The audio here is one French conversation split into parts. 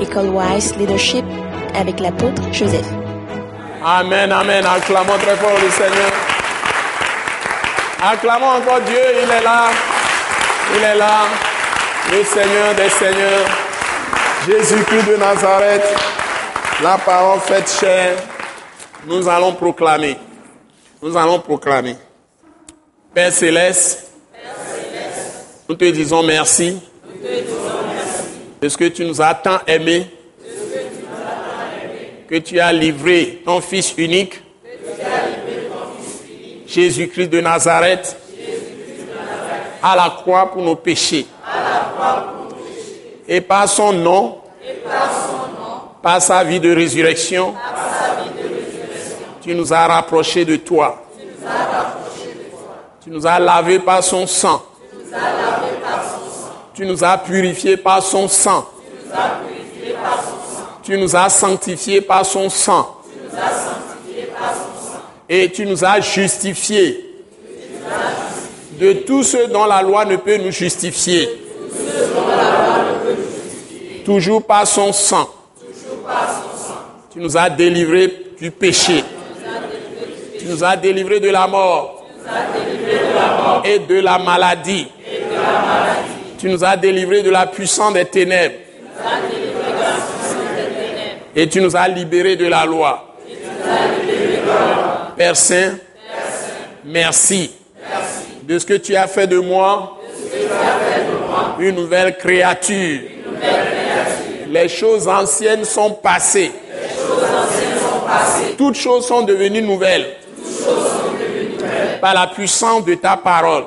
École Wise Leadership avec l'apôtre Joseph. Amen, amen. Acclamons très fort le Seigneur. Acclamons encore Dieu, il est là. Il est là. Le Seigneur des Seigneurs. Jésus-Christ de Nazareth. La parole faite chair. Nous allons proclamer. Nous allons proclamer. Père Céleste, nous te disons merci de ce que tu nous as tant aimés, que tu as livré ton Fils unique, Jésus-Christ de Nazareth, à la croix pour nos péchés. Et par son nom, par sa vie de résurrection, tu nous as rapprochés de toi. Tu nous as lavés par son sang. Tu nous as purifiés par son sang. Tu nous as sanctifiés par son sang. Et tu nous as justifiés de tout ce dont la loi ne peut nous justifier. Toujours par son sang. Tu nous as délivrés du péché. Tu nous as délivrés de la mort et de la maladie. Tu nous as délivrés de la puissance des ténèbres. Et tu nous as libérés de la loi. Père Saint, merci de ce que tu as fait de moi une nouvelle créature. Les choses anciennes sont passées. Toutes choses sont devenues nouvelles par la puissance de ta parole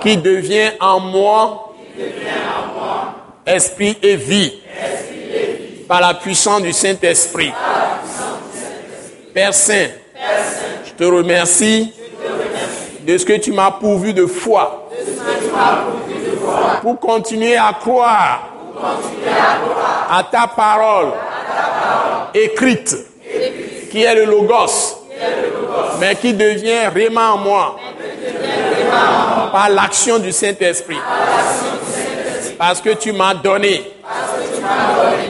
qui devient en moi esprit et vie par la puissance du Saint-Esprit. Père Saint, je te remercie de ce que tu m'as pourvu de foi pour continuer à croire à ta parole écrite qui est le Logos mais qui devient vraiment en moi par l'action du Saint-Esprit. Parce que tu m'as donné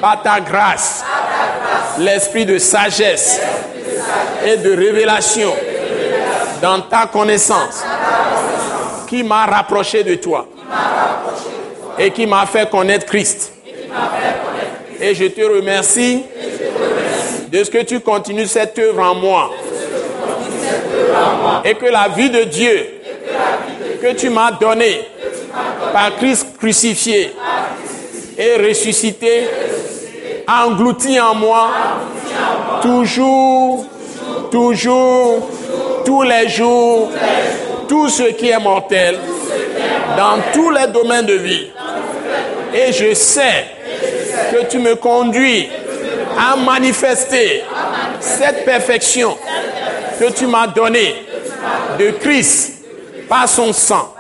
par ta grâce l'esprit de sagesse et de révélation dans ta connaissance qui m'a rapproché de toi et qui m'a fait connaître Christ. Et je te remercie de ce que tu continues cette œuvre en moi et que la vie de Dieu que tu m'as donnée par Christ crucifié et ressuscité, englouti en moi, toujours, toujours, tous les jours, tout ce qui est mortel, dans tous les domaines de vie. Et je sais que tu me conduis à manifester cette perfection que tu m'as donnée de Christ par son sang.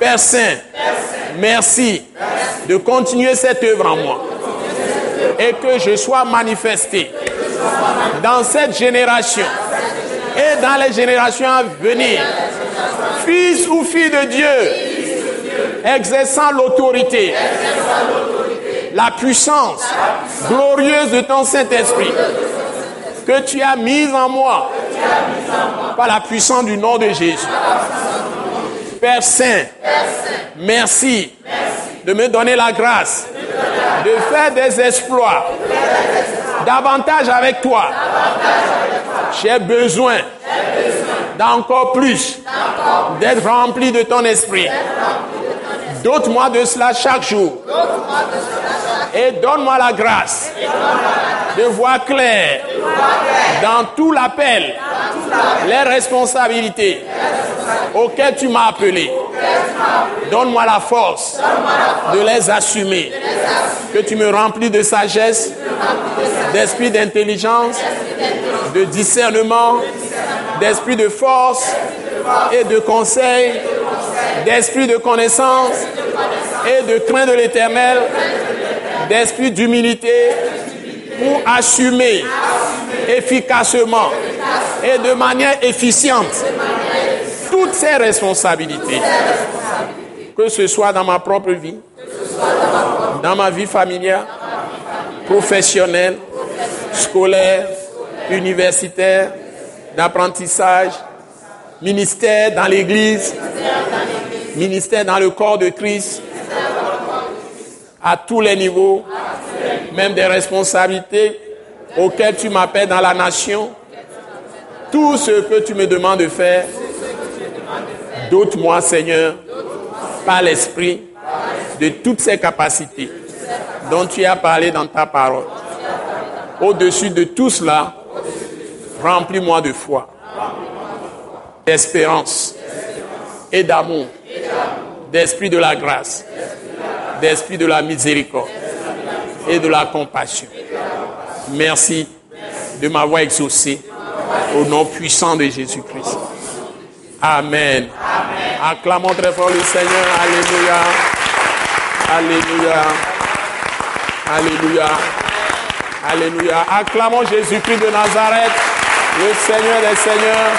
Père Saint, merci de continuer cette œuvre en moi et que je sois manifesté dans cette génération et dans les générations à venir, fils ou fille de Dieu, exerçant l'autorité, la puissance glorieuse de ton Saint-Esprit que tu as mise en moi par la puissance du nom de Jésus. Père Saint, merci de me donner la grâce de faire des exploits davantage avec toi. J'ai besoin d'encore plus d'être rempli de ton esprit. Dote-moi de cela chaque jour. Et donne-moi la grâce de voir clair dans tout l'appel, les responsabilités auxquelles tu m'as appelé. Donne-moi la force de les assumer. Que tu me remplis de sagesse, d'esprit d'intelligence, de discernement, d'esprit de force et de conseil, d'esprit de connaissance et de crainte de l'éternel, d'esprit d'humilité pour assumer efficacement et de manière efficiente toutes ces responsabilités, que ce soit dans ma propre vie, dans ma vie familiale, professionnelle, scolaire, universitaire, d'apprentissage, ministère dans l'Église, ministère dans le corps de Christ, à tous les niveaux, même des responsabilités auxquelles tu m'appelles dans la nation, tout ce que tu me demandes de faire, doute-moi Seigneur, par l'Esprit, de toutes ces capacités dont tu as parlé dans ta parole. Au-dessus de tout cela, remplis-moi de foi, d'espérance et d'amour, d'esprit de la grâce, d'esprit de la miséricorde et de la compassion. Merci de m'avoir exaucé au nom puissant de Jésus-Christ. Amen. Acclamons très fort le Seigneur. Alléluia. Alléluia. Alléluia. Alléluia. Acclamons Jésus-Christ de Nazareth, le Seigneur des Seigneurs.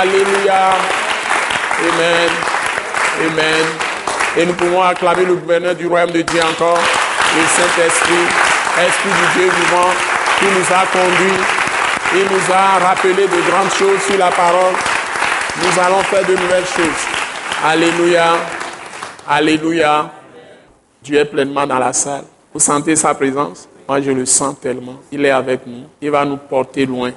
Alléluia. Amen. Amen. Et nous pouvons acclamer le gouverneur du royaume de Dieu encore, le Saint-Esprit, Esprit du Dieu vivant, qui nous a conduits. Il nous a rappelé de grandes choses sur la parole. Nous allons faire de nouvelles choses. Alléluia. Alléluia. Dieu est pleinement dans la salle. Vous sentez sa présence? Moi, je le sens tellement. Il est avec nous. Il va nous porter loin.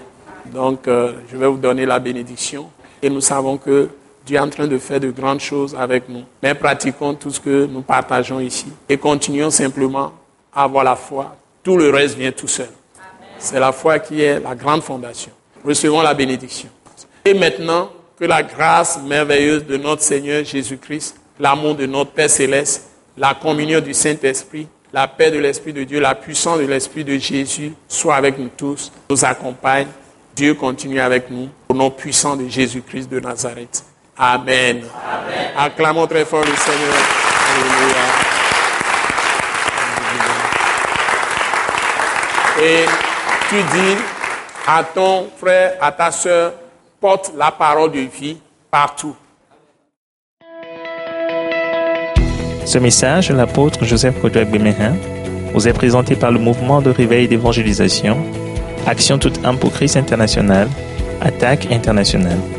Donc, euh, je vais vous donner la bénédiction. Et nous savons que Dieu est en train de faire de grandes choses avec nous. Mais pratiquons tout ce que nous partageons ici. Et continuons simplement à avoir la foi. Tout le reste vient tout seul. C'est la foi qui est la grande fondation. Recevons la bénédiction. Et maintenant, que la grâce merveilleuse de notre Seigneur Jésus-Christ, l'amour de notre Père céleste, la communion du Saint-Esprit, la paix de l'Esprit de Dieu, la puissance de l'Esprit de Jésus soit avec nous tous, nous accompagne. Dieu continue avec nous au nom puissant de Jésus-Christ de Nazareth. Amen. Acclamons très fort le Seigneur. Alléluia. Et tu dis à ton frère, à ta soeur, porte la parole de vie partout. Ce message, l'apôtre Joseph Kodouak Bemehin, vous est présenté par le mouvement de réveil d'évangélisation, Action toute âme pour Christ international, Attaque internationale.